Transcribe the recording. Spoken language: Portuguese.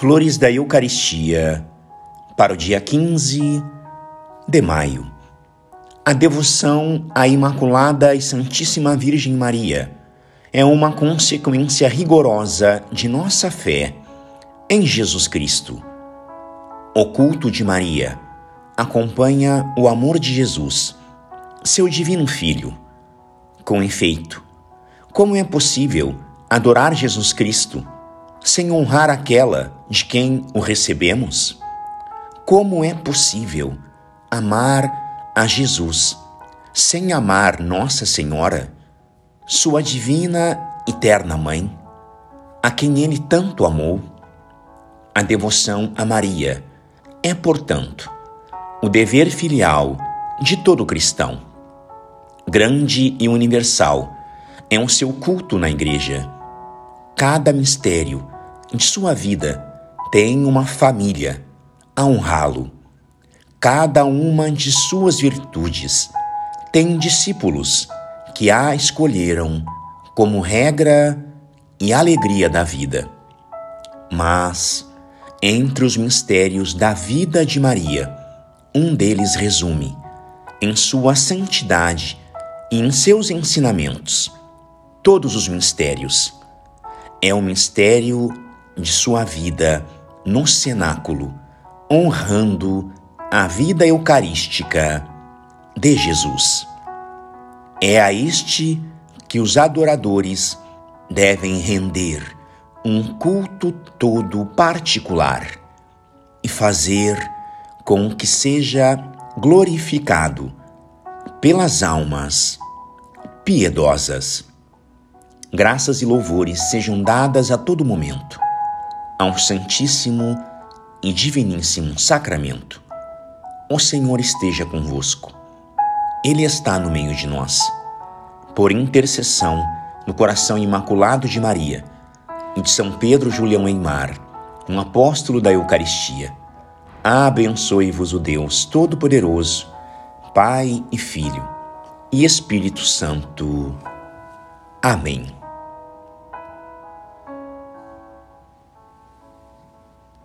Flores da Eucaristia para o dia 15 de maio. A devoção à Imaculada e Santíssima Virgem Maria é uma consequência rigorosa de nossa fé em Jesus Cristo. O culto de Maria acompanha o amor de Jesus, seu divino Filho. Com efeito, como é possível adorar Jesus Cristo sem honrar aquela de quem o recebemos? Como é possível amar a Jesus sem amar Nossa Senhora, sua divina eterna mãe, a quem ele tanto amou? A devoção a Maria é, portanto, o dever filial de todo cristão. Grande e universal é o seu culto na Igreja. Cada mistério de sua vida tem uma família a honrá-lo. Cada uma de suas virtudes tem discípulos que a escolheram como regra e alegria da vida. Mas, entre os mistérios da vida de Maria, um deles resume, em sua santidade e em seus ensinamentos, todos os mistérios. É o mistério de sua vida no cenáculo, honrando a vida eucarística de Jesus. É a este que os adoradores devem render um culto todo particular e fazer com que seja glorificado pelas almas piedosas. Graças e louvores sejam dadas a todo momento ao Santíssimo e Diviníssimo Sacramento. O Senhor esteja convosco. Ele está no meio de nós. Por intercessão no coração imaculado de Maria e de São Pedro Julião Eimar, um apóstolo da Eucaristia, abençoe-vos o Deus Todo-Poderoso, Pai e Filho e Espírito Santo. Amém.